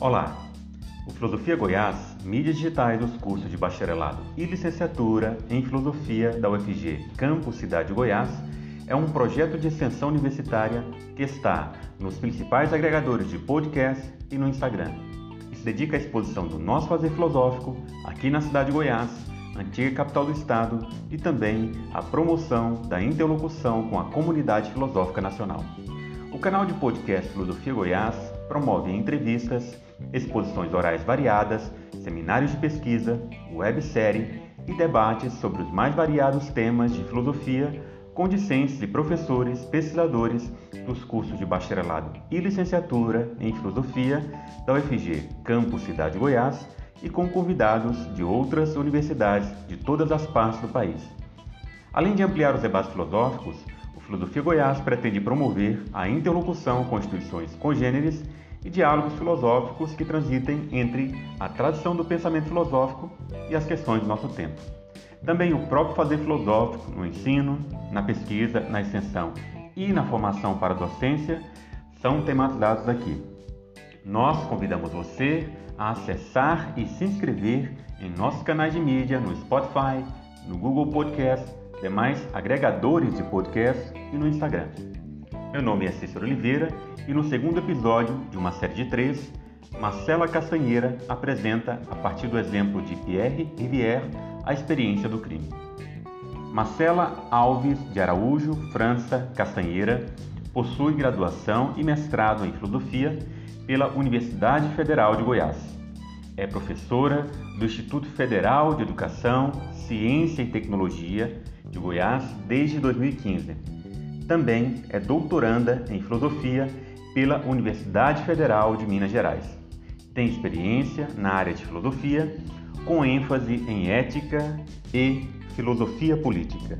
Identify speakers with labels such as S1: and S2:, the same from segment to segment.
S1: Olá! O Filosofia Goiás, mídias digitais dos cursos de bacharelado e licenciatura em Filosofia da UFG Campus Cidade Goiás, é um projeto de extensão universitária que está nos principais agregadores de podcast e no Instagram. E se dedica à exposição do nosso fazer filosófico aqui na cidade de Goiás, antiga capital do estado, e também à promoção da interlocução com a comunidade filosófica nacional. O canal de podcast Filosofia Goiás promove entrevistas, exposições orais variadas, seminários de pesquisa, websérie e debates sobre os mais variados temas de filosofia com discentes e professores pesquisadores dos cursos de bacharelado e licenciatura em filosofia da UFG Campus Cidade Goiás e com convidados de outras universidades de todas as partes do país. Além de ampliar os debates filosóficos, o Filosofia Goiás pretende promover a interlocução com instituições congêneres e diálogos filosóficos que transitem entre a tradição do pensamento filosófico e as questões do nosso tempo. Também o próprio fazer filosófico no ensino, na pesquisa, na extensão e na formação para a docência são tematizados aqui. Nós convidamos você a acessar e se inscrever em nossos canais de mídia no Spotify, no Google Podcast, demais agregadores de podcast e no Instagram. Meu nome é Cícero Oliveira e no segundo episódio de uma série de três, Marcela Castanheira apresenta, a partir do exemplo de Pierre Rivière, a experiência do crime. Marcela Alves de Araújo França Castanheira possui graduação e mestrado em filosofia pela Universidade Federal de Goiás. É professora do Instituto Federal de Educação, Ciência e Tecnologia de Goiás desde 2015. Também é doutoranda em filosofia pela Universidade Federal de Minas Gerais. Tem experiência na área de filosofia, com ênfase em ética e filosofia política.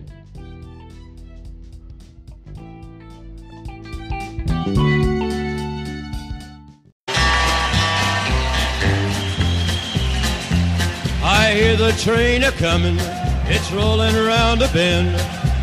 S2: I hear the train a coming, it's rolling around a bend,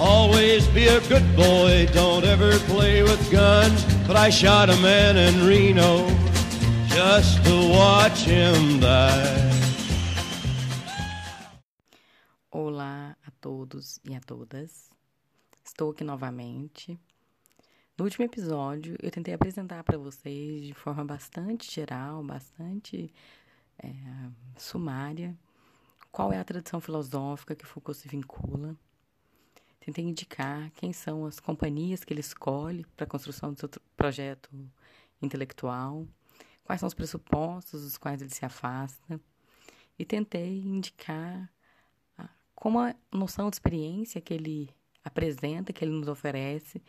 S2: always be a good boy, don't ever play with guns. But I shot a man in Reno just to watch him die.
S3: Olá a todos e a todas. Estou aqui novamente. No último episódio, eu tentei apresentar para vocês de forma bastante geral, bastante é, sumária, qual é a tradição filosófica que Foucault se vincula. Tentei indicar quem são as companhias que ele escolhe para a construção do seu projeto intelectual, quais são os pressupostos dos quais ele se afasta, e tentei indicar como a noção de experiência que ele apresenta, que ele nos oferece,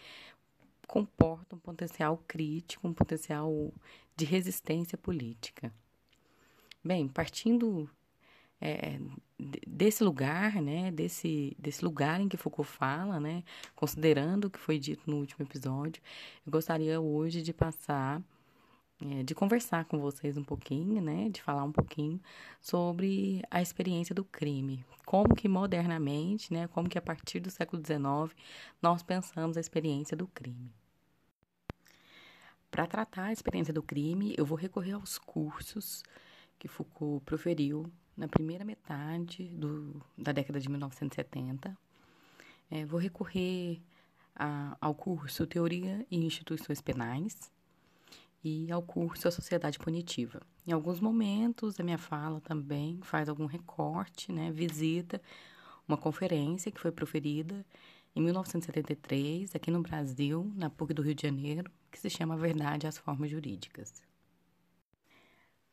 S3: comporta um potencial crítico, um potencial de resistência política. Bem, partindo é, desse lugar, né, desse, desse lugar em que Foucault fala, né, considerando o que foi dito no último episódio, eu gostaria hoje de passar, é, de conversar com vocês um pouquinho, né, de falar um pouquinho sobre a experiência do crime, como que modernamente, né, como que a partir do século XIX nós pensamos a experiência do crime. Para tratar a experiência do crime, eu vou recorrer aos cursos que Foucault proferiu na primeira metade do, da década de 1970. É, vou recorrer a, ao curso Teoria e Instituições Penais e ao curso A Sociedade Punitiva. Em alguns momentos, a minha fala também faz algum recorte, né, visita uma conferência que foi proferida em 1973, aqui no Brasil, na PUC do Rio de Janeiro, que se chama Verdade às Formas Jurídicas.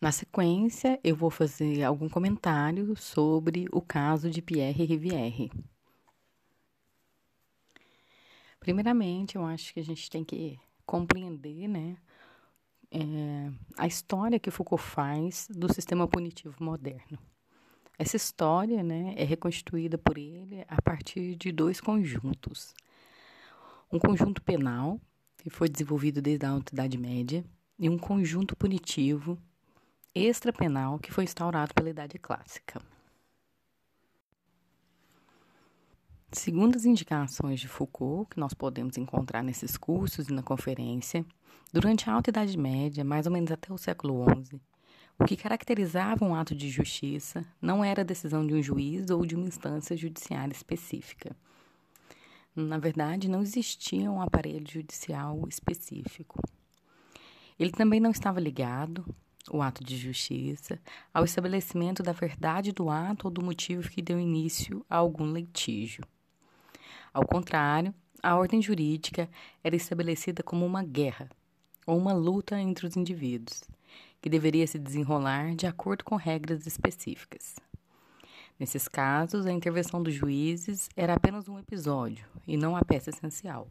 S3: Na sequência, eu vou fazer algum comentário sobre o caso de Pierre Rivière. Primeiramente, eu acho que a gente tem que compreender né, é, a história que Foucault faz do sistema punitivo moderno. Essa história né, é reconstituída por ele a partir de dois conjuntos. Um conjunto penal, que foi desenvolvido desde a Alta Idade Média, e um conjunto punitivo extrapenal, que foi instaurado pela Idade Clássica. Segundo as indicações de Foucault, que nós podemos encontrar nesses cursos e na conferência, durante a Alta Idade Média, mais ou menos até o século XI, o que caracterizava um ato de justiça não era a decisão de um juiz ou de uma instância judiciária específica. Na verdade, não existia um aparelho judicial específico. Ele também não estava ligado, o ato de justiça, ao estabelecimento da verdade do ato ou do motivo que deu início a algum litígio. Ao contrário, a ordem jurídica era estabelecida como uma guerra ou uma luta entre os indivíduos que deveria se desenrolar de acordo com regras específicas. Nesses casos, a intervenção dos juízes era apenas um episódio e não a peça essencial.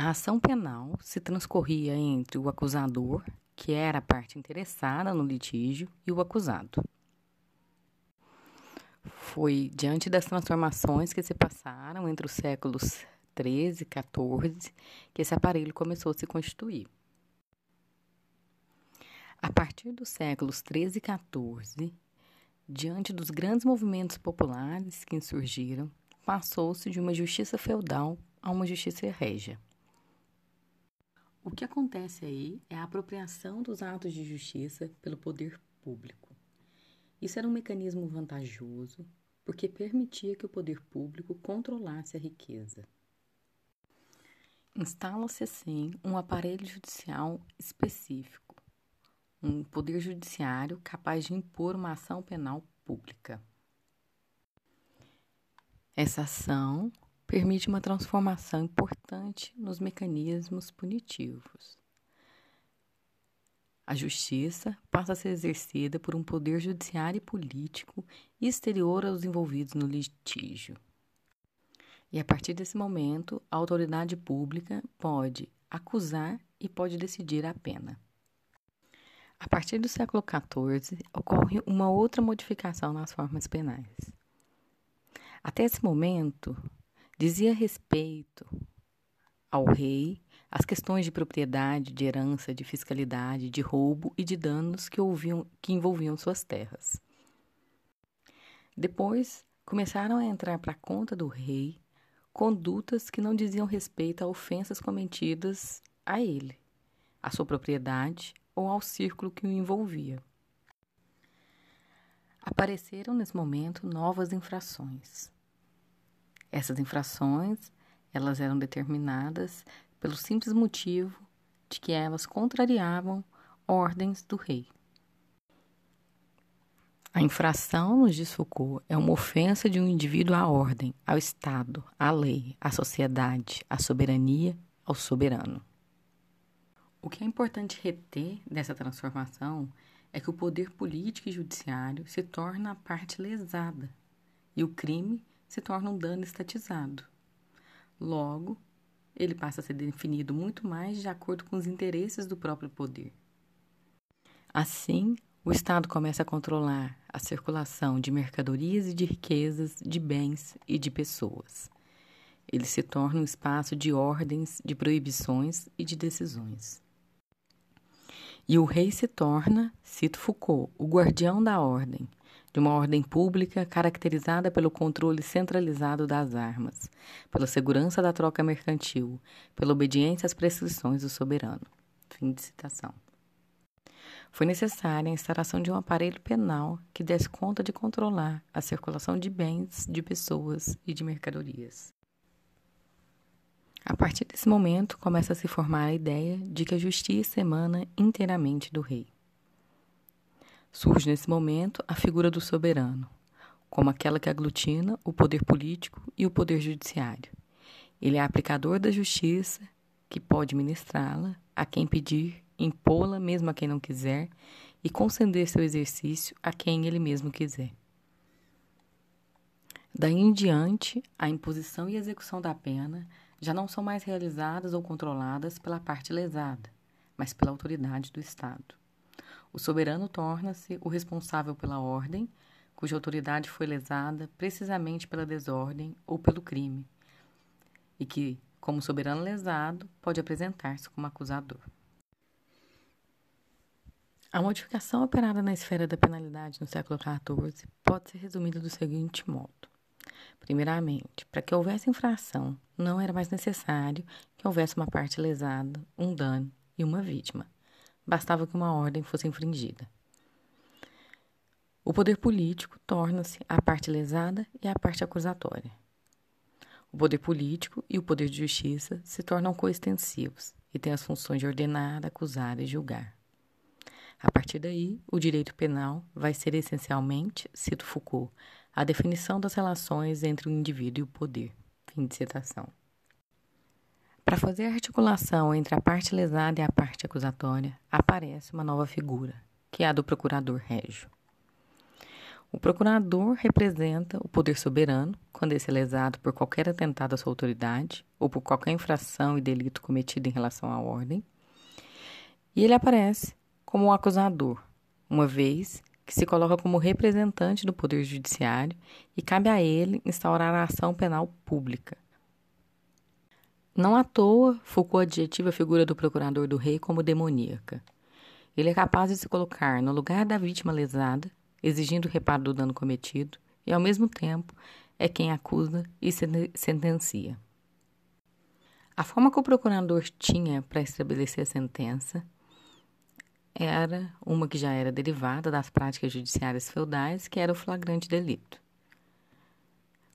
S3: A ação penal se transcorria entre o acusador, que era a parte interessada no litígio, e o acusado. Foi diante das transformações que se passaram entre os séculos 13 e 14 que esse aparelho começou a se constituir. A partir dos séculos 13 e 14, diante dos grandes movimentos populares que insurgiram, passou-se de uma justiça feudal a uma justiça régia. O que acontece aí é a apropriação dos atos de justiça pelo poder público. Isso era um mecanismo vantajoso porque permitia que o poder público controlasse a riqueza. Instala-se assim um aparelho judicial específico um poder judiciário capaz de impor uma ação penal pública. Essa ação permite uma transformação importante nos mecanismos punitivos. A justiça passa a ser exercida por um poder judiciário e político exterior aos envolvidos no litígio. E a partir desse momento, a autoridade pública pode acusar e pode decidir a pena. A partir do século XIV, ocorre uma outra modificação nas formas penais. Até esse momento, dizia respeito ao rei as questões de propriedade, de herança, de fiscalidade, de roubo e de danos que, ouviam, que envolviam suas terras. Depois, começaram a entrar para a conta do rei condutas que não diziam respeito a ofensas cometidas a ele, a sua propriedade ou ao círculo que o envolvia. Apareceram nesse momento novas infrações. Essas infrações, elas eram determinadas pelo simples motivo de que elas contrariavam ordens do rei. A infração, nos diz Foucault, é uma ofensa de um indivíduo à ordem, ao Estado, à lei, à sociedade, à soberania, ao soberano. O que é importante reter dessa transformação é que o poder político e judiciário se torna a parte lesada e o crime se torna um dano estatizado. Logo, ele passa a ser definido muito mais de acordo com os interesses do próprio poder. Assim, o Estado começa a controlar a circulação de mercadorias e de riquezas, de bens e de pessoas. Ele se torna um espaço de ordens, de proibições e de decisões. E o rei se torna, cito Foucault, o guardião da ordem, de uma ordem pública caracterizada pelo controle centralizado das armas, pela segurança da troca mercantil, pela obediência às prescrições do soberano. Fim de citação. Foi necessária a instalação de um aparelho penal que desse conta de controlar a circulação de bens, de pessoas e de mercadorias. A partir desse momento, começa a se formar a ideia de que a justiça emana inteiramente do rei. Surge nesse momento a figura do soberano, como aquela que aglutina o poder político e o poder judiciário. Ele é aplicador da justiça, que pode ministrá-la a quem pedir, impô-la mesmo a quem não quiser e conceder seu exercício a quem ele mesmo quiser. Daí em diante, a imposição e execução da pena já não são mais realizadas ou controladas pela parte lesada, mas pela autoridade do Estado. O soberano torna-se o responsável pela ordem, cuja autoridade foi lesada precisamente pela desordem ou pelo crime, e que, como soberano lesado, pode apresentar-se como acusador. A modificação operada na esfera da penalidade no século XIV pode ser resumida do seguinte modo. Primeiramente, para que houvesse infração, não era mais necessário que houvesse uma parte lesada, um dano e uma vítima. Bastava que uma ordem fosse infringida. O poder político torna-se a parte lesada e a parte acusatória. O poder político e o poder de justiça se tornam coextensivos e têm as funções de ordenar, acusar e julgar. A partir daí, o direito penal vai ser essencialmente, cito Foucault, a definição das relações entre o indivíduo e o poder. Fim de citação. Para fazer a articulação entre a parte lesada e a parte acusatória, aparece uma nova figura, que é a do procurador régio. O procurador representa o poder soberano quando esse é lesado por qualquer atentado à sua autoridade ou por qualquer infração e delito cometido em relação à ordem. E ele aparece como o acusador, uma vez que se coloca como representante do Poder Judiciário e cabe a ele instaurar a ação penal pública. Não à toa, Foucault adjetiva a figura do procurador do rei como demoníaca. Ele é capaz de se colocar no lugar da vítima lesada, exigindo reparo do dano cometido, e ao mesmo tempo é quem acusa e sentencia. A forma que o procurador tinha para estabelecer a sentença era uma que já era derivada das práticas judiciárias feudais, que era o flagrante delito.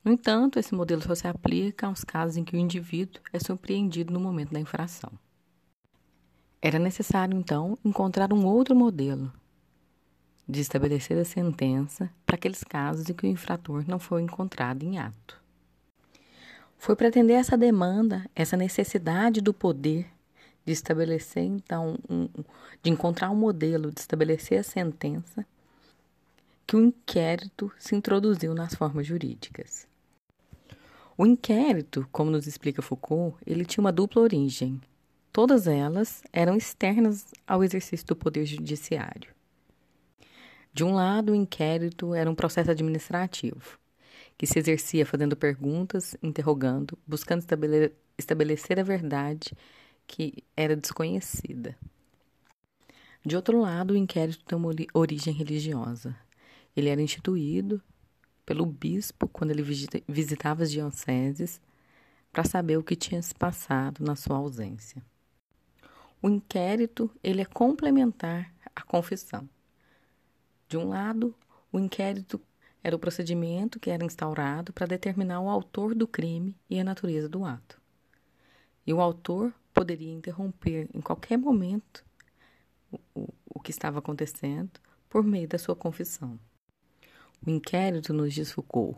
S3: No entanto, esse modelo só se aplica aos casos em que o indivíduo é surpreendido no momento da infração. Era necessário, então, encontrar um outro modelo de estabelecer a sentença para aqueles casos em que o infrator não foi encontrado em ato. Foi para atender essa demanda, essa necessidade do poder de estabelecer, então, um, de encontrar um modelo de estabelecer a sentença, que o inquérito se introduziu nas formas jurídicas. O inquérito, como nos explica Foucault, ele tinha uma dupla origem. Todas elas eram externas ao exercício do poder judiciário. De um lado, o inquérito era um processo administrativo, que se exercia fazendo perguntas, interrogando, buscando estabelecer a verdade que era desconhecida. De outro lado, o inquérito tem uma origem religiosa. Ele era instituído pelo bispo quando ele visitava as dioceses para saber o que tinha se passado na sua ausência. O inquérito ele é complementar à confissão. De um lado, o inquérito era o procedimento que era instaurado para determinar o autor do crime e a natureza do ato. E o autor poderia interromper em qualquer momento o, o, o que estava acontecendo por meio da sua confissão. O inquérito, nos diz Foucault,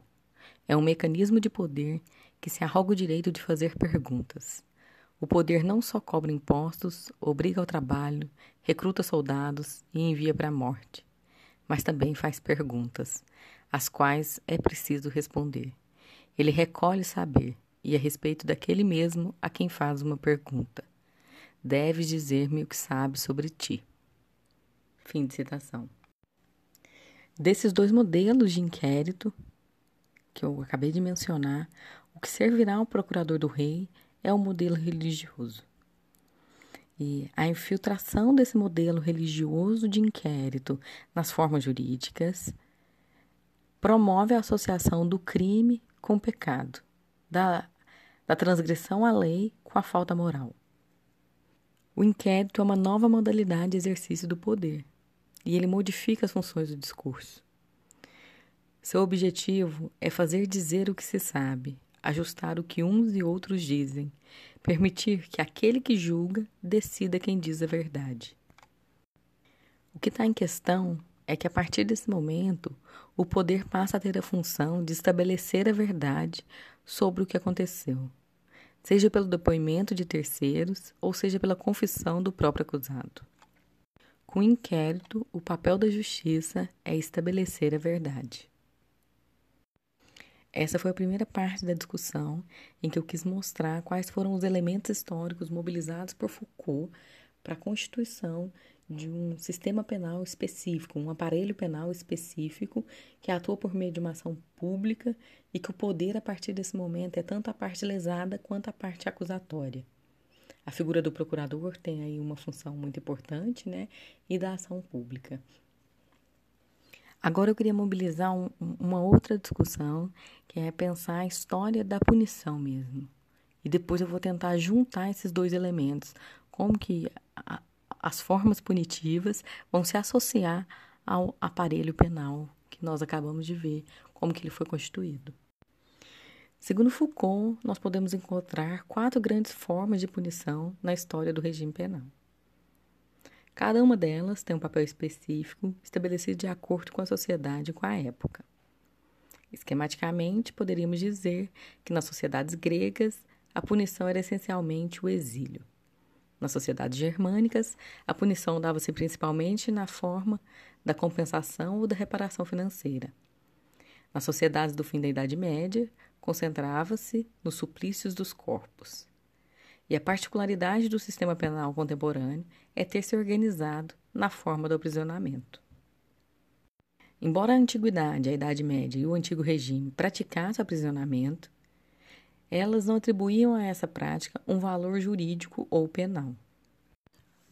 S3: é um mecanismo de poder que se arroga o direito de fazer perguntas. O poder não só cobra impostos, obriga ao trabalho, recruta soldados e envia para a morte, mas também faz perguntas, às quais é preciso responder. Ele recolhe saber, e a respeito daquele mesmo a quem faz uma pergunta. Deves dizer-me o que sabes sobre ti. Fim de citação. Desses dois modelos de inquérito que eu acabei de mencionar, o que servirá ao procurador do rei é o modelo religioso. E a infiltração desse modelo religioso de inquérito nas formas jurídicas promove a associação do crime com o pecado, da da transgressão à lei com a falta moral. O inquérito é uma nova modalidade de exercício do poder e ele modifica as funções do discurso. Seu objetivo é fazer dizer o que se sabe, ajustar o que uns e outros dizem, permitir que aquele que julga decida quem diz a verdade. O que está em questão é que a partir desse momento o poder passa a ter a função de estabelecer a verdade sobre o que aconteceu, seja pelo depoimento de terceiros ou seja pela confissão do próprio acusado. Com o inquérito, o papel da justiça é estabelecer a verdade. Essa foi a primeira parte da discussão em que eu quis mostrar quais foram os elementos históricos mobilizados por Foucault para a constituição de um sistema penal específico, um aparelho penal específico que atua por meio de uma ação pública e que o poder, a partir desse momento, é tanto a parte lesada quanto a parte acusatória. A figura do procurador tem aí uma função muito importante, né? E da ação pública. Agora eu queria mobilizar um, uma outra discussão, que é pensar a história da punição mesmo. E depois eu vou tentar juntar esses dois elementos, como que a, as formas punitivas vão se associar ao aparelho penal que nós acabamos de ver, como que ele foi constituído. Segundo Foucault, nós podemos encontrar quatro grandes formas de punição na história do regime penal. Cada uma delas tem um papel específico estabelecido de acordo com a sociedade e com a época. Esquematicamente, poderíamos dizer que nas sociedades gregas a punição era essencialmente o exílio. Nas sociedades germânicas, a punição dava-se principalmente na forma da compensação ou da reparação financeira. Nas sociedades do fim da Idade Média, concentrava-se nos suplícios dos corpos. E a particularidade do sistema penal contemporâneo é ter se organizado na forma do aprisionamento. Embora a antiguidade, a Idade Média e o antigo regime praticassem o aprisionamento, elas não atribuíam a essa prática um valor jurídico ou penal.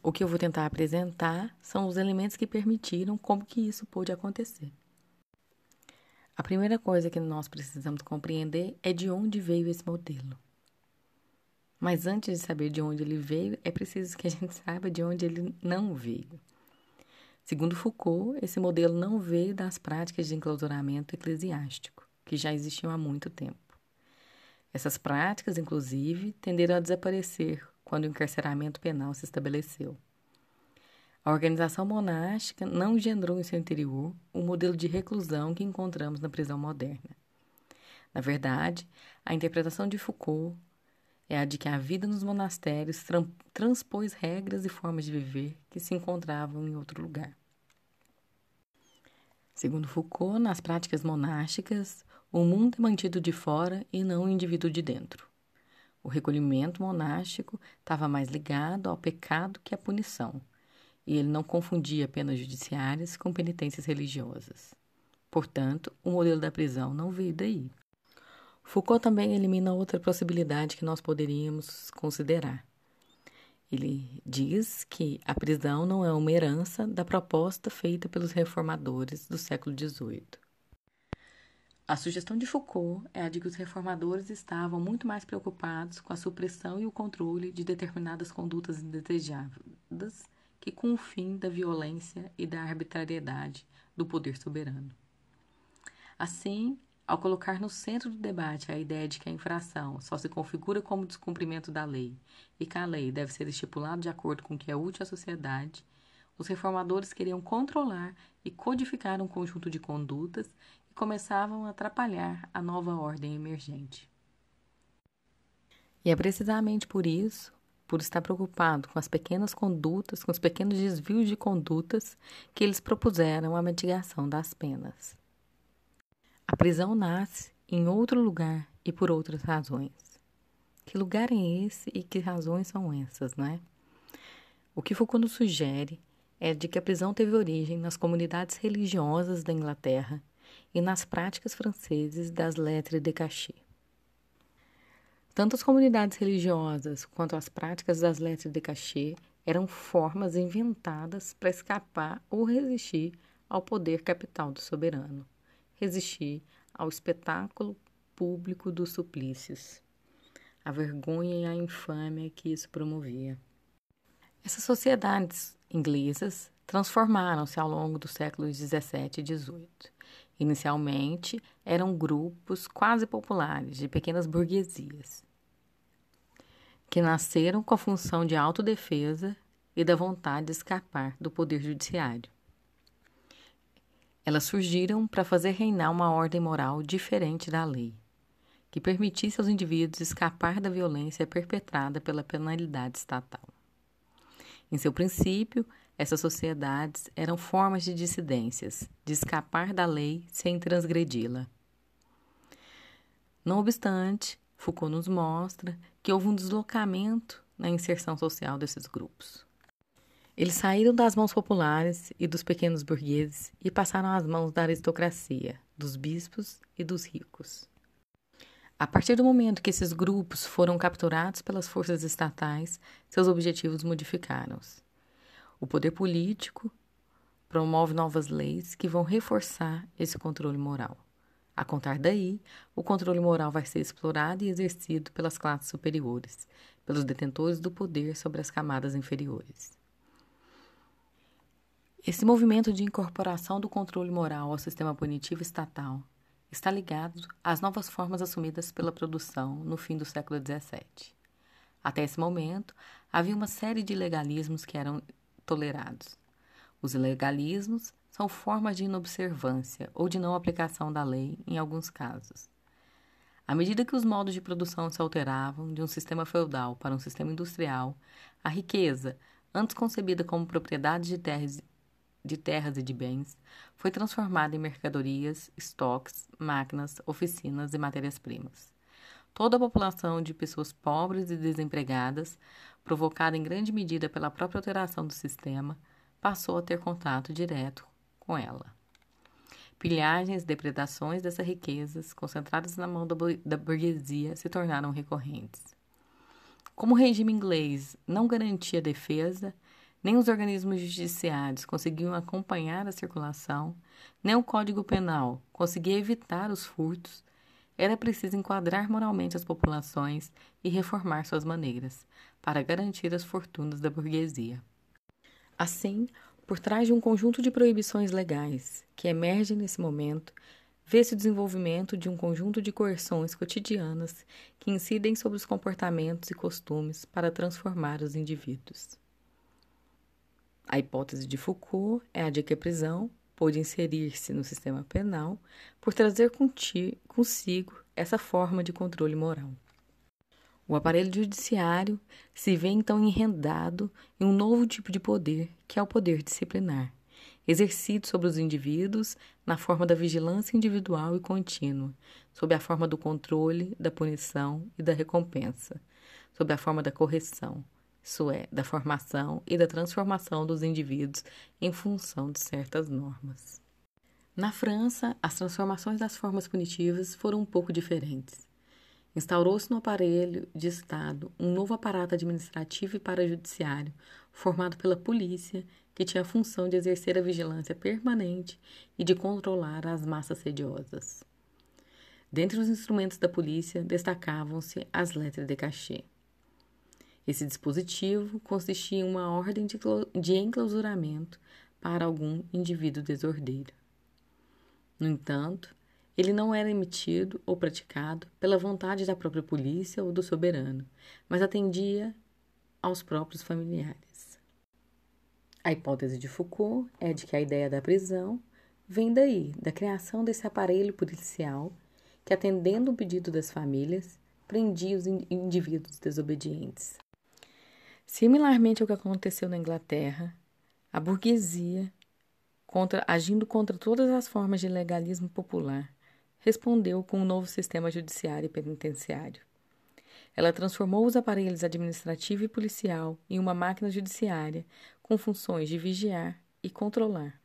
S3: O que eu vou tentar apresentar são os elementos que permitiram como que isso pôde acontecer. A primeira coisa que nós precisamos compreender é de onde veio esse modelo. Mas antes de saber de onde ele veio, é preciso que a gente saiba de onde ele não veio. Segundo Foucault, esse modelo não veio das práticas de enclausuramento eclesiástico, que já existiam há muito tempo. Essas práticas, inclusive, tenderam a desaparecer quando o encarceramento penal se estabeleceu. A organização monástica não engendrou em seu interior o modelo de reclusão que encontramos na prisão moderna. Na verdade, a interpretação de Foucault é a de que a vida nos monastérios transpôs regras e formas de viver que se encontravam em outro lugar. Segundo Foucault, nas práticas monásticas, o mundo é mantido de fora e não o indivíduo de dentro. O recolhimento monástico estava mais ligado ao pecado que à punição, e ele não confundia penas judiciárias com penitências religiosas. Portanto, o modelo da prisão não veio daí. Foucault também elimina outra possibilidade que nós poderíamos considerar. Ele diz que a prisão não é uma herança da proposta feita pelos reformadores do século XVIII. A sugestão de Foucault é a de que os reformadores estavam muito mais preocupados com a supressão e o controle de determinadas condutas indesejáveis que com o fim da violência e da arbitrariedade do poder soberano. Assim, ao colocar no centro do debate a ideia de que a infração só se configura como descumprimento da lei e que a lei deve ser estipulada de acordo com o que é útil à sociedade, os reformadores queriam controlar e codificar um conjunto de condutas e começavam a atrapalhar a nova ordem emergente. E é precisamente por isso, por estar preocupado com as pequenas condutas, com os pequenos desvios de condutas, que eles propuseram a mitigação das penas. A prisão nasce em outro lugar e por outras razões. Que lugar é esse e que razões são essas, não é? O que Foucault nos sugere é de que a prisão teve origem nas comunidades religiosas da Inglaterra e nas práticas francesas das lettres de cachet. Tanto as comunidades religiosas quanto as práticas das lettres de cachet eram formas inventadas para escapar ou resistir ao poder capital do soberano, resistir ao espetáculo público dos suplícios, a vergonha e a infâmia que isso promovia. Essas sociedades inglesas transformaram-se ao longo dos séculos 17 e 18 Inicialmente, eram grupos quase populares de pequenas burguesias, que nasceram com a função de autodefesa e da vontade de escapar do poder judiciário. Elas surgiram para fazer reinar uma ordem moral diferente da lei, que permitisse aos indivíduos escapar da violência perpetrada pela penalidade estatal. Em seu princípio, essas sociedades eram formas de dissidências, de escapar da lei sem transgredi-la. Não obstante, Foucault nos mostra que houve um deslocamento na inserção social desses grupos. Eles saíram das mãos populares e dos pequenos burgueses e passaram às mãos da aristocracia, dos bispos e dos ricos. A partir do momento que esses grupos foram capturados pelas forças estatais, seus objetivos modificaram-se. O poder político promove novas leis que vão reforçar esse controle moral. A contar daí, o controle moral vai ser explorado e exercido pelas classes superiores, pelos detentores do poder sobre as camadas inferiores. Esse movimento de incorporação do controle moral ao sistema punitivo estatal está ligado às novas formas assumidas pela produção no fim do século XVII. Até esse momento, havia uma série de legalismos que eram tolerados. Os ilegalismos são formas de inobservância ou de não aplicação da lei em alguns casos. À medida que os modos de produção se alteravam de um sistema feudal para um sistema industrial, a riqueza, antes concebida como propriedade de terras de terras e de bens foi transformada em mercadorias, estoques, máquinas, oficinas e matérias-primas. Toda a população de pessoas pobres e desempregadas, provocada em grande medida pela própria alteração do sistema, passou a ter contato direto com ela. Pilhagens e depredações dessas riquezas, concentradas na mão da burguesia, se tornaram recorrentes. Como o regime inglês não garantia defesa, nem os organismos judiciários conseguiam acompanhar a circulação, nem o Código Penal conseguia evitar os furtos, era preciso enquadrar moralmente as populações e reformar suas maneiras, para garantir as fortunas da burguesia. Assim, por trás de um conjunto de proibições legais que emergem nesse momento, vê-se o desenvolvimento de um conjunto de coerções cotidianas que incidem sobre os comportamentos e costumes para transformar os indivíduos. A hipótese de Foucault é a de que a prisão pôde inserir-se no sistema penal por trazer consigo essa forma de controle moral. O aparelho judiciário se vê então enrendado em um novo tipo de poder, que é o poder disciplinar, exercido sobre os indivíduos na forma da vigilância individual e contínua, sob a forma do controle, da punição e da recompensa, sob a forma da correção, isso é, da formação e da transformação dos indivíduos em função de certas normas. Na França, as transformações das formas punitivas foram um pouco diferentes. Instaurou-se no aparelho de Estado um novo aparato administrativo e parajudiciário, formado pela polícia, que tinha a função de exercer a vigilância permanente e de controlar as massas sediosas. Dentre os instrumentos da polícia destacavam-se as letras de cachê. Esse dispositivo consistia em uma ordem de, enclausuramento para algum indivíduo desordeiro. No entanto, ele não era emitido ou praticado pela vontade da própria polícia ou do soberano, mas atendia aos próprios familiares. A hipótese de Foucault é de que a ideia da prisão vem daí, da criação desse aparelho policial que, atendendo o pedido das famílias, prendia os indivíduos desobedientes. Similarmente ao que aconteceu na Inglaterra, a burguesia, contra, agindo contra todas as formas de legalismo popular, respondeu com um novo sistema judiciário e penitenciário. Ela transformou os aparelhos administrativo e policial em uma máquina judiciária com funções de vigiar e controlar.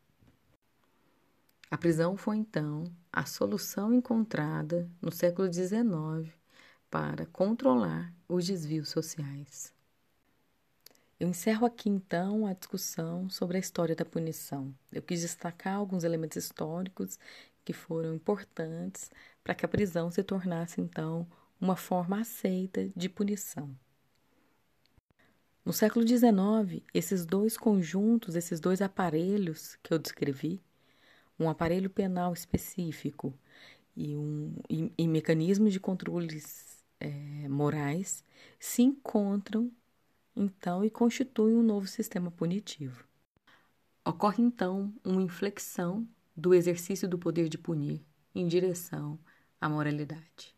S3: A prisão foi então a solução encontrada no século XIX para controlar os desvios sociais. Eu encerro aqui então a discussão sobre a história da punição. Eu quis destacar alguns elementos históricos que foram importantes para que a prisão se tornasse então uma forma aceita de punição. No século XIX, esses dois conjuntos, esses dois aparelhos que eu descrevi, um aparelho penal específico e, um, e, e mecanismos de controles é, morais, se encontram então e constitui um novo sistema punitivo. Ocorre então uma inflexão do exercício do poder de punir em direção à moralidade.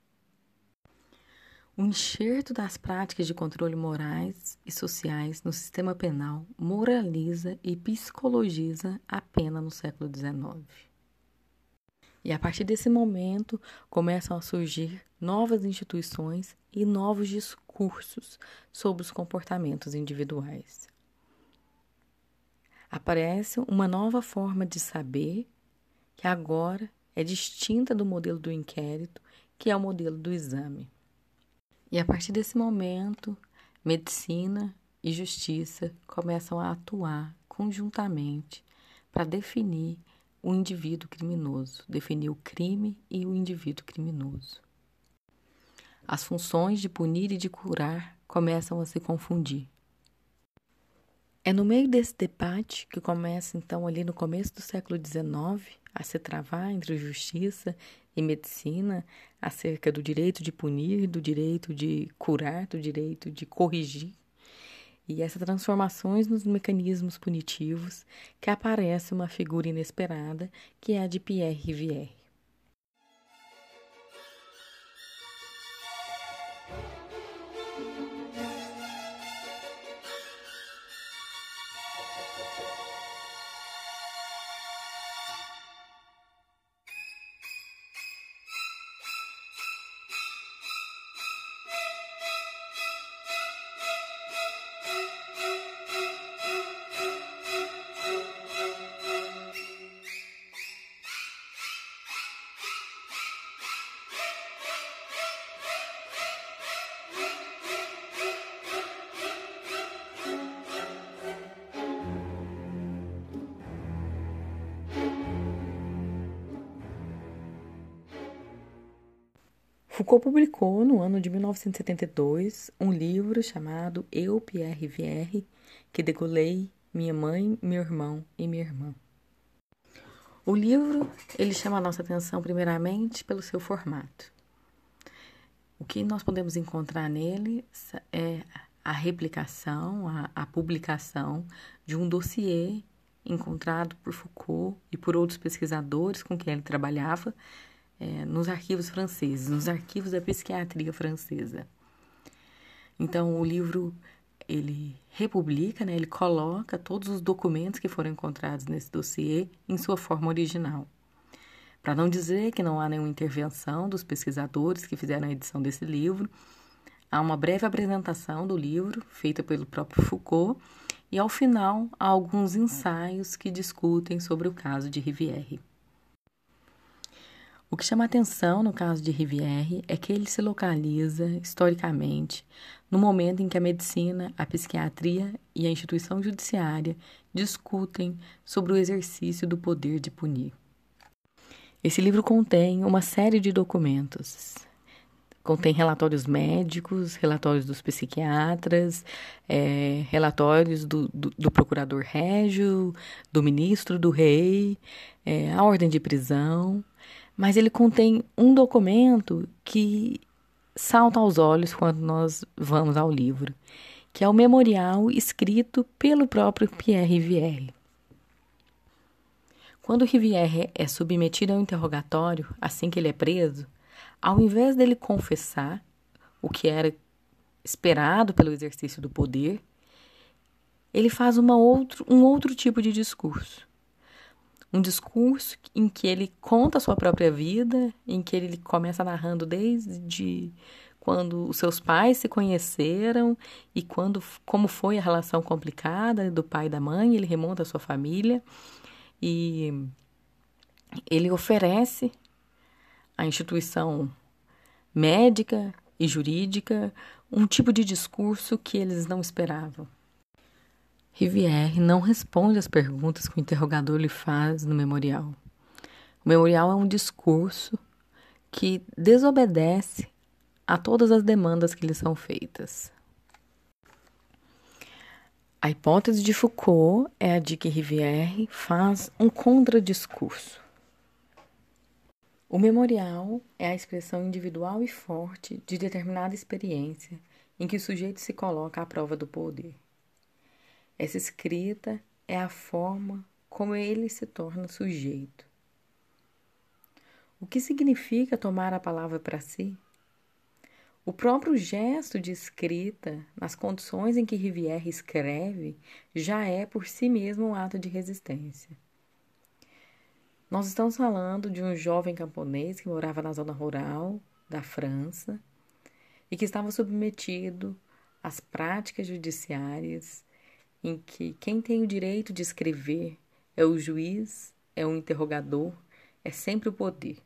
S3: O enxerto das práticas de controle morais e sociais no sistema penal moraliza e psicologiza a pena no século XIX. E a partir desse momento começam a surgir novas instituições e novos discursos sobre os comportamentos individuais. aparece uma nova forma de saber que agora é distinta do modelo do inquérito, que é o modelo do exame. E a partir desse momento, medicina e justiça começam a atuar conjuntamente para definir o indivíduo criminoso, definir o crime e o indivíduo criminoso. As funções de punir e de curar começam a se confundir. É no meio desse debate que começa, então, ali no começo do século XIX, a se travar entre justiça e medicina acerca do direito de punir, do direito de curar, do direito de corrigir. E essas transformações nos mecanismos punitivos que aparece uma figura inesperada, que é a de Pierre Rivière. Publicou, no ano de 1972, um livro chamado Eu, Pierre Vierre, que degolei minha mãe, meu irmão e minha irmã. O livro, ele chama a nossa atenção primeiramente pelo seu formato. O que nós podemos encontrar nele é a replicação, a, a publicação de um dossiê encontrado por Foucault e por outros pesquisadores com quem ele trabalhava é, nos arquivos franceses, nos arquivos da psiquiatria francesa. Então, o livro ele republica, né, ele coloca todos os documentos que foram encontrados nesse dossiê em sua forma original. Para não dizer que não há nenhuma intervenção dos pesquisadores que fizeram a edição desse livro, há uma breve apresentação do livro, feita pelo próprio Foucault, e ao final há alguns ensaios que discutem sobre o caso de Rivière. O que chama atenção no caso de Rivière é que ele se localiza, historicamente, no momento em que a medicina, a psiquiatria e a instituição judiciária discutem sobre o exercício do poder de punir. Esse livro contém uma série de documentos. Contém relatórios médicos, relatórios dos psiquiatras, é, relatórios do, do, do, procurador régio, do ministro, do rei, é, a ordem de prisão, mas ele contém um documento que salta aos olhos quando nós vamos ao livro, que é o memorial escrito pelo próprio Pierre Rivière. Quando Rivière é submetido ao interrogatório, assim que ele é preso, ao invés dele confessar o que era esperado pelo exercício do poder, ele faz uma outro, um outro tipo de discurso um discurso em que ele conta a sua própria vida, em que ele começa narrando desde quando os seus pais se conheceram e quando como foi a relação complicada do pai e da mãe, ele remonta a sua família e ele oferece à instituição médica e jurídica um tipo de discurso que eles não esperavam. Rivière não responde às perguntas que o interrogador lhe faz no memorial. O memorial é um discurso que desobedece a todas as demandas que lhe são feitas. A hipótese de Foucault é a de que Rivière faz um contradiscurso. O memorial é a expressão individual e forte de determinada experiência em que o sujeito se coloca à prova do poder. Essa escrita é a forma como ele se torna sujeito. O que significa tomar a palavra para si? O próprio gesto de escrita, nas condições em que Rivière escreve, já é por si mesmo um ato de resistência. Nós estamos falando de um jovem camponês que morava na zona rural da França e que estava submetido às práticas judiciárias em que quem tem o direito de escrever é o juiz, é o interrogador, é sempre o poder.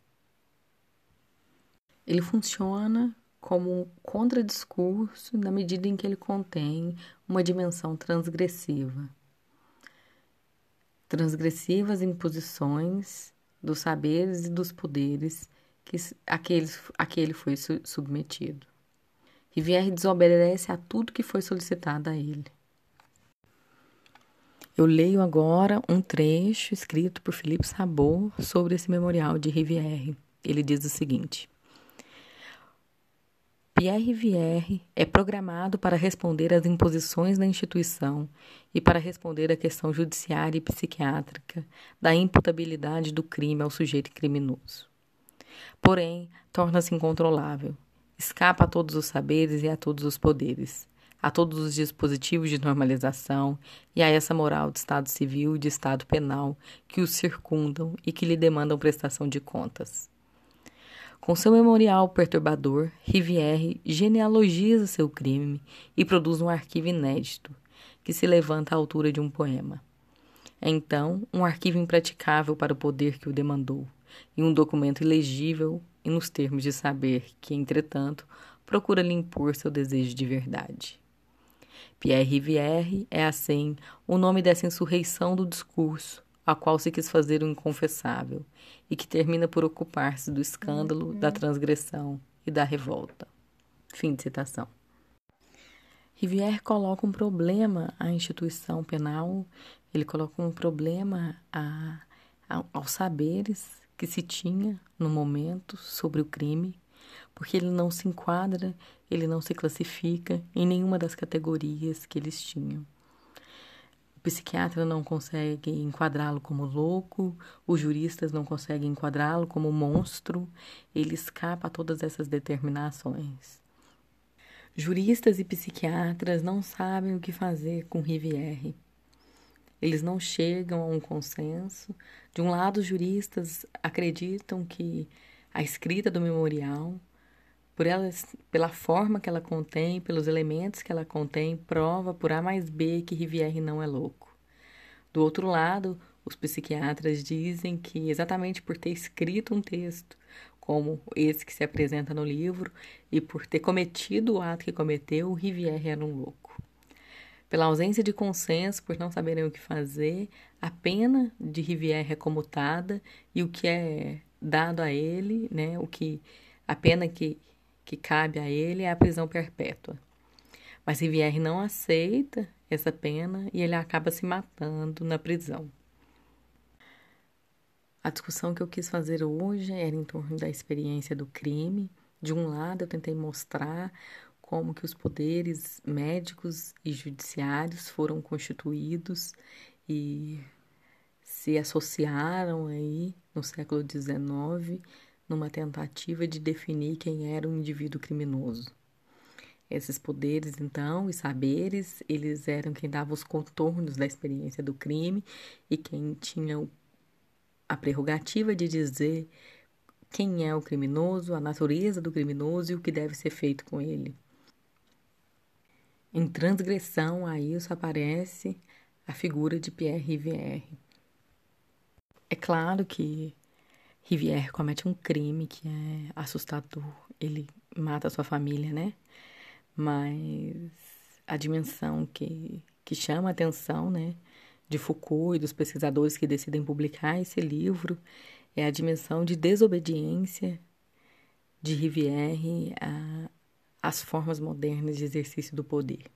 S3: Ele funciona como um contradiscurso na medida em que ele contém uma dimensão transgressiva. Transgressivas imposições dos saberes e dos poderes que, ele foi submetido. Rivière desobedece a tudo que foi solicitado a ele. Eu leio agora um trecho escrito por Felipe Sabot sobre esse memorial de Rivière. Ele diz o seguinte: Pierre Rivière é programado para responder às imposições da instituição e para responder à questão judiciária e psiquiátrica da imputabilidade do crime ao sujeito criminoso. Porém, torna-se incontrolável, escapa a todos os saberes e a todos os poderes a todos os dispositivos de normalização e a essa moral de Estado civil e de Estado penal que os circundam e que lhe demandam prestação de contas. Com seu memorial perturbador, Rivière genealogiza seu crime e produz um arquivo inédito, que se levanta à altura de um poema. É então um arquivo impraticável para o poder que o demandou, e um documento ilegível e nos termos de saber que, entretanto, procura lhe impor seu desejo de verdade. Pierre Rivière é, assim, o nome dessa insurreição do discurso, a qual se quis fazer o inconfessável, e que termina por ocupar-se do escândalo, uhum. da transgressão e da revolta. Fim de citação. Rivière coloca um problema à instituição penal, ele coloca um problema a, a, aos saberes que se tinha no momento sobre o crime, porque ele não se enquadra, ele não se classifica em nenhuma das categorias que eles tinham. O psiquiatra não consegue enquadrá-lo como louco, os juristas não conseguem enquadrá-lo como monstro, ele escapa a todas essas determinações. Juristas e psiquiatras não sabem o que fazer com Rivière. Eles não chegam a um consenso. De um lado, os juristas acreditam que a escrita do memorial por ela, pela forma que ela contém, pelos elementos que ela contém, prova por A mais B que Rivière não é louco. Do outro lado, os psiquiatras dizem que exatamente por ter escrito um texto, como esse que se apresenta no livro, e por ter cometido o ato que cometeu, Rivière era um louco. Pela ausência de consenso, por não saberem o que fazer, a pena de Rivière é comutada e o que é dado a ele, né, o que a pena que que cabe a ele é a prisão perpétua. Mas Rivière não aceita essa pena e ele acaba se matando na prisão. A discussão que eu quis fazer hoje era em torno da experiência do crime. De um lado, eu tentei mostrar como que os poderes médicos e judiciários foram constituídos e se associaram aí no século XIX numa tentativa de definir quem era um indivíduo criminoso. Esses poderes, então, e saberes, eles eram quem dava os contornos da experiência do crime e quem tinha a prerrogativa de dizer quem é o criminoso, a natureza do criminoso e o que deve ser feito com ele. Em transgressão a isso aparece a figura de Pierre Rivière. É claro que Rivière comete um crime que é assustador. Ele mata a sua família, né? Mas a dimensão que, que chama a atenção, né, de Foucault e dos pesquisadores que decidem publicar esse livro é a dimensão de desobediência de Rivière às formas modernas de exercício do poder.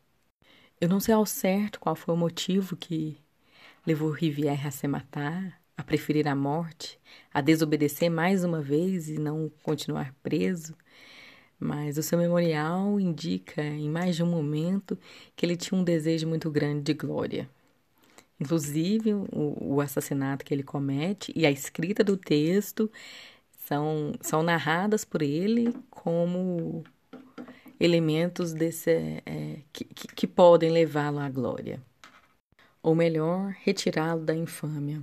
S3: Eu não sei ao certo qual foi o motivo que levou Rivière a se matar, a preferir a morte, a desobedecer mais uma vez e não continuar preso. Mas o seu memorial indica, em mais de um momento, que ele tinha um desejo muito grande de glória. Inclusive, o, o assassinato que ele comete e a escrita do texto são, são narradas por ele como elementos desse, é, que, que, podem levá-lo à glória. Ou melhor, retirá-lo da infâmia.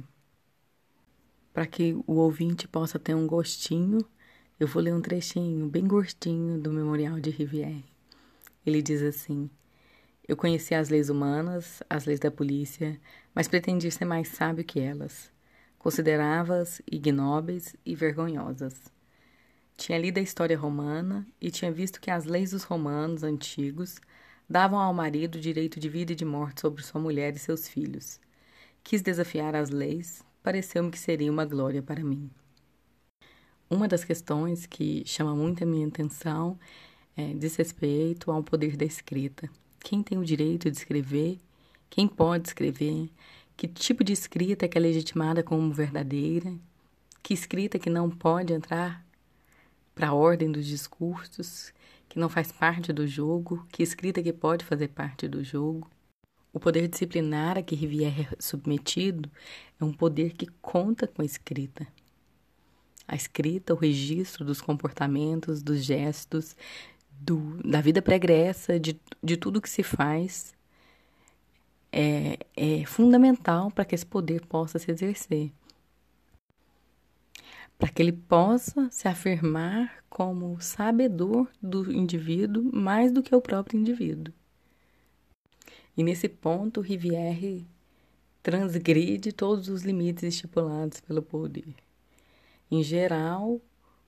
S3: Para que o ouvinte possa ter um gostinho, eu vou ler um trechinho bem gostinho do Memorial de Rivière. Ele diz assim: Eu conhecia as leis humanas, as leis da polícia, mas pretendia ser mais sábio que elas. Considerava-as ignóbeis e vergonhosas. Tinha lido a história romana e tinha visto que as leis dos romanos antigos davam ao marido o direito de vida e de morte sobre sua mulher e seus filhos. Quis desafiar as leis, pareceu-me que seria uma glória para mim. Uma das questões que chama muito a minha atenção é, diz respeito ao poder da escrita. Quem tem o direito de escrever? Quem pode escrever? Que tipo de escrita é que é legitimada como verdadeira? Que escrita que não pode entrar para a ordem dos discursos? Que não faz parte do jogo? Que escrita que pode fazer parte do jogo? O poder disciplinar a que Rivière é submetido é um poder que conta com a escrita. A escrita, o registro dos comportamentos, dos gestos, do, da vida pregressa, de, de tudo que se faz, é, é fundamental para que esse poder possa se exercer. Para que ele possa se afirmar como sabedor do indivíduo mais do que o próprio indivíduo. E nesse ponto, Rivière transgride todos os limites estipulados pelo poder. Em geral,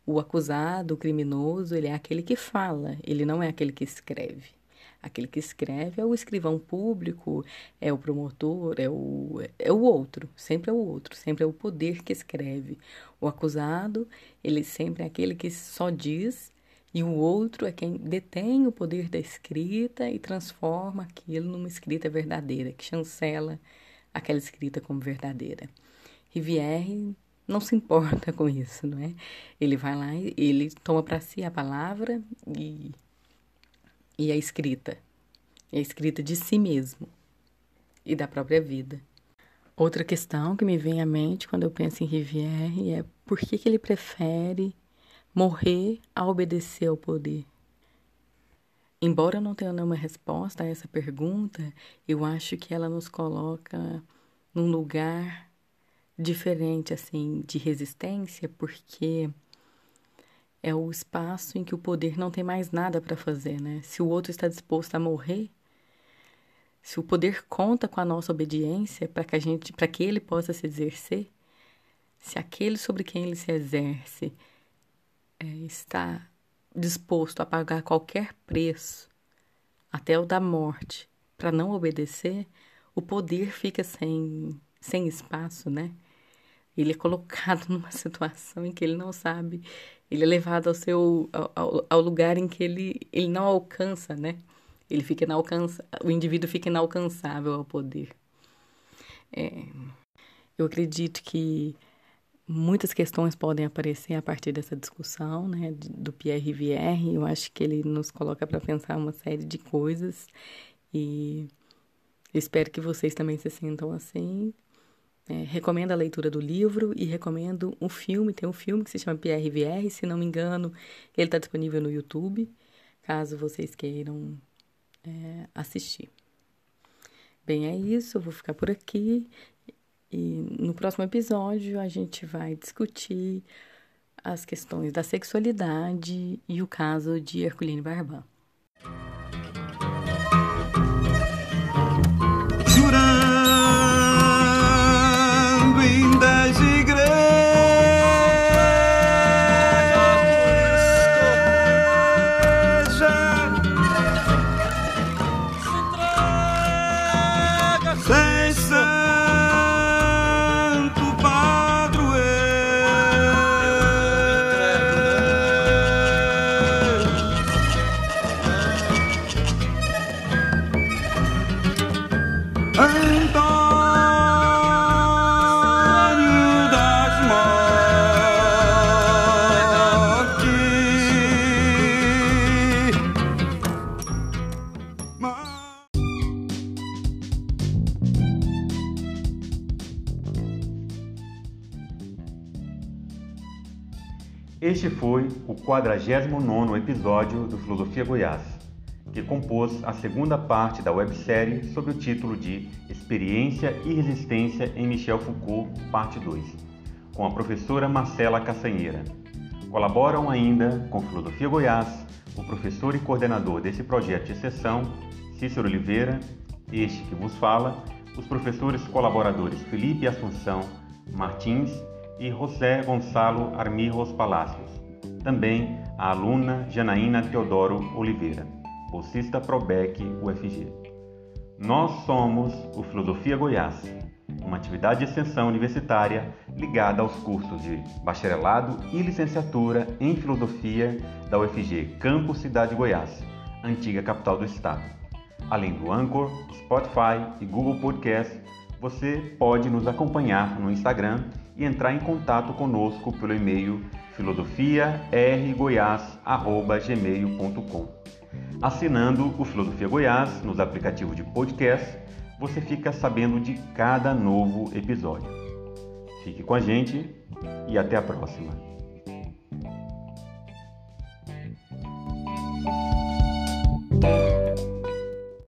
S3: o acusado, o criminoso, ele é aquele que fala, ele não é aquele que escreve. Aquele que escreve é o escrivão público, é o promotor, é o, é o outro, sempre é o outro, sempre é o poder que escreve. O acusado, ele sempre é aquele que só diz e o outro é quem detém o poder da escrita e transforma aquilo numa escrita verdadeira, que chancela aquela escrita como verdadeira. Rivière não se importa com isso, não é? Ele vai lá ele toma para si a palavra e, e a escrita. E a escrita de si mesmo e da própria vida. Outra questão que me vem à mente quando eu penso em Rivière é por que, que ele prefere morrer a obedecer ao poder? Embora eu não tenha nenhuma resposta a essa pergunta, eu acho que ela nos coloca num lugar diferente assim de resistência, porque é o espaço em que o poder não tem mais nada para fazer, né? Se o outro está disposto a morrer, se o poder conta com a nossa obediência para que a gente, para que ele possa se exercer, se aquele sobre quem ele se exerce está disposto a pagar qualquer preço, até o da morte, para não obedecer, o poder fica sem, sem espaço, né? Ele é colocado numa situação em que ele não sabe, ele é levado ao seu ao, ao lugar em que ele, ele não alcança, né? Ele fica inalcança, o indivíduo fica inalcançável ao poder. É, eu acredito que muitas questões podem aparecer a partir dessa discussão, né, do Pierre. Eu acho que ele nos coloca para pensar uma série de coisas e espero que vocês também se sintam assim. É, recomendo a leitura do livro e recomendo um filme. Tem um filme que se chama Pierre se não me engano, ele está disponível no YouTube, caso vocês queiram é, assistir. Bem, é isso. Eu vou ficar por aqui e no próximo episódio a gente vai discutir as questões da sexualidade e o caso de Herculine Barban.
S1: Este foi o 49º episódio do Filosofia Goiás, que compôs a segunda parte da websérie sob o título de Experiência e Resistência em Michel Foucault, parte 2, com a professora Marcela Caçanheira. Colaboram ainda com Filosofia Goiás o professor e coordenador desse projeto de exceção, Cícero Oliveira, este que vos fala, os professores colaboradores Felipe Assunção Martins e José Gonçalo Armirros Palácios. Também a aluna Janaína Teodoro Oliveira, bolsista Probec UFG. Nós somos o Filosofia Goiás, uma atividade de extensão universitária ligada aos cursos de bacharelado e licenciatura em filosofia da UFG Campus Cidade Goiás, antiga capital do estado. Além do Anchor, Spotify e Google Podcast, você pode nos acompanhar no Instagram e entrar em contato conosco pelo e-mail filosofiargoiás.gmail.com. Assinando o Filosofia Goiás nos aplicativos de podcast, você fica sabendo de cada novo episódio. Fique com a gente e até a próxima.
S2: thank